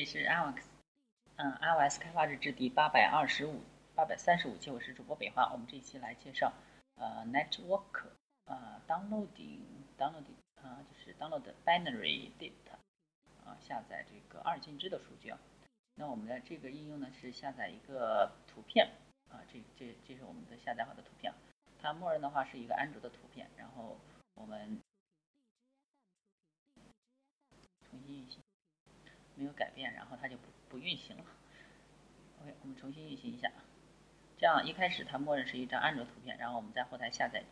里是 iOS，嗯，iOS 开发日志第八百二十五、八百三十五期，我是主播北华。我们这一期来介绍，呃，network，呃，downloading，downloading，啊，就是 download binary data，啊，下载这个二进制的数据啊。那我们的这个应用呢是下载一个图片，啊，这这这是我们的下载好的图片，它默认的话是一个安卓的图片，然后我们重新运行。没有改变，然后它就不不运行了。OK，我们重新运行一下。这样一开始它默认是一张安卓图片，然后我们在后台下载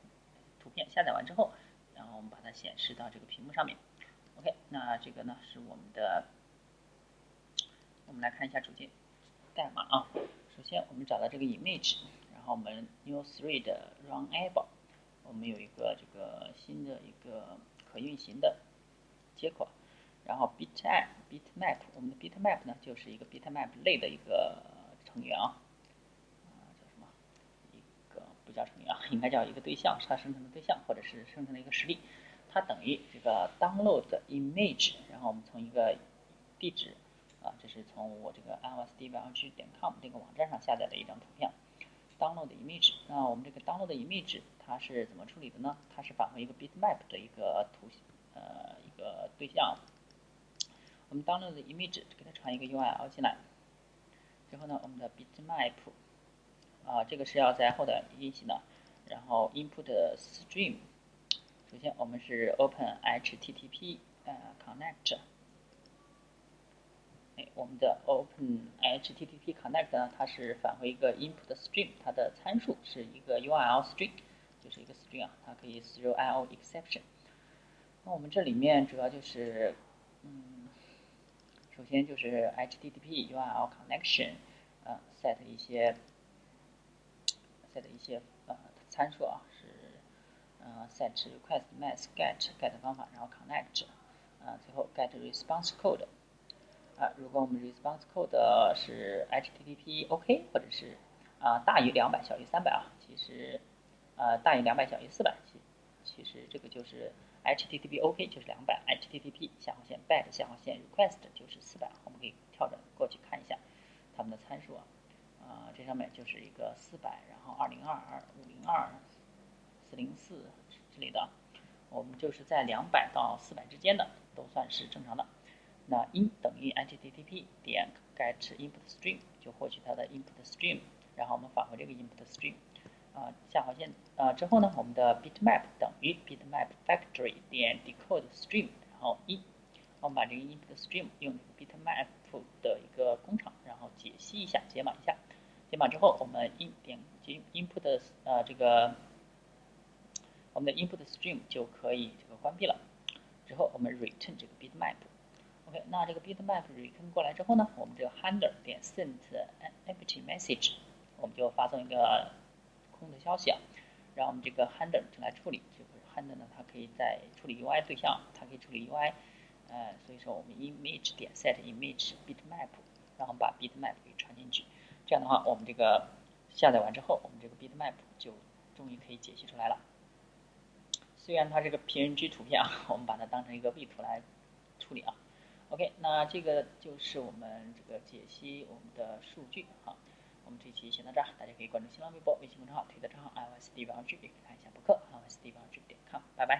图片，下载完之后，然后我们把它显示到这个屏幕上面。OK，那这个呢是我们的，我们来看一下主件代码啊。首先我们找到这个 image，然后我们 new thread runable，我们有一个这个新的一个可运行的接口。然后 bitmap bitmap 我们的 bitmap 呢就是一个 bitmap 类的一个成员啊，啊叫什么？一个不叫成员啊，应该叫一个对象，是它生成的对象，或者是生成的一个实例。它等于这个 download image，然后我们从一个地址啊，这是从我这个 iosdbg 点 com 这个网站上下载的一张图片，download image。那我们这个 download image 它是怎么处理的呢？它是返回一个 bitmap 的一个图形呃一个对象。我们 download 的 image 给它传一个 URL 进来，之后呢，我们的 bitmap 啊，这个是要在后台运行的。然后 input stream，首先我们是 open http 呃 connect，哎，我们的 open http connect 呢，它是返回一个 input stream，它的参数是一个 URL string，就是一个 string 啊，它可以 throw IO exception。那我们这里面主要就是嗯。首先就是 HTTP URL connection，呃，set 一些 set 一些呃参数啊，是呃 set request mask get get 方法，然后 connect，啊，最后 get response code，啊，如果我们 response code 是 HTTP OK，或者是啊大于两百小于三百啊，其实呃大于两百小于四百，其其实这个就是。HTTP OK 就是两百，HTTP 下划线 bad 下划线 request 就是四百，我们可以跳转过去看一下它们的参数啊，啊，这上面就是一个四百，然后二零二二五零二四零四之类的，我们就是在两百到四百之间的都算是正常的。那 in 等于 HTTP 点 get input stream 就获取它的 input stream，然后我们返回这个 input stream。啊，下划线啊之后呢，我们的 bitmap 等于 bitmap factory 点 decode stream，然后一，我们把这个 input stream 用 bitmap 的一个工厂，然后解析一下，解码一下，解码之后，我们 in 点 input 的呃这个我们的 input stream 就可以这个关闭了。之后我们 return 这个 bitmap，OK，那这个 bitmap return 过来之后呢，我们这个 handler 点 send empty message，我们就发送一个。空的消息啊，让我们这个 handler 来处理，就是 handler 呢，它可以在处理 UI 对象，它可以处理 UI，呃，所以说我们 image 点 set image bitmap，然后把 bitmap 给传进去，这样的话，我们这个下载完之后，我们这个 bitmap 就终于可以解析出来了。虽然它是个 PNG 图片啊，我们把它当成一个 V 图来处理啊。OK，那这个就是我们这个解析我们的数据啊。我们这期先到这儿，大家可以关注新浪微博、微信公众号、推特账号 iOS 地方 G，也可以看一下博客 iOS 地方 G 点 com，拜拜。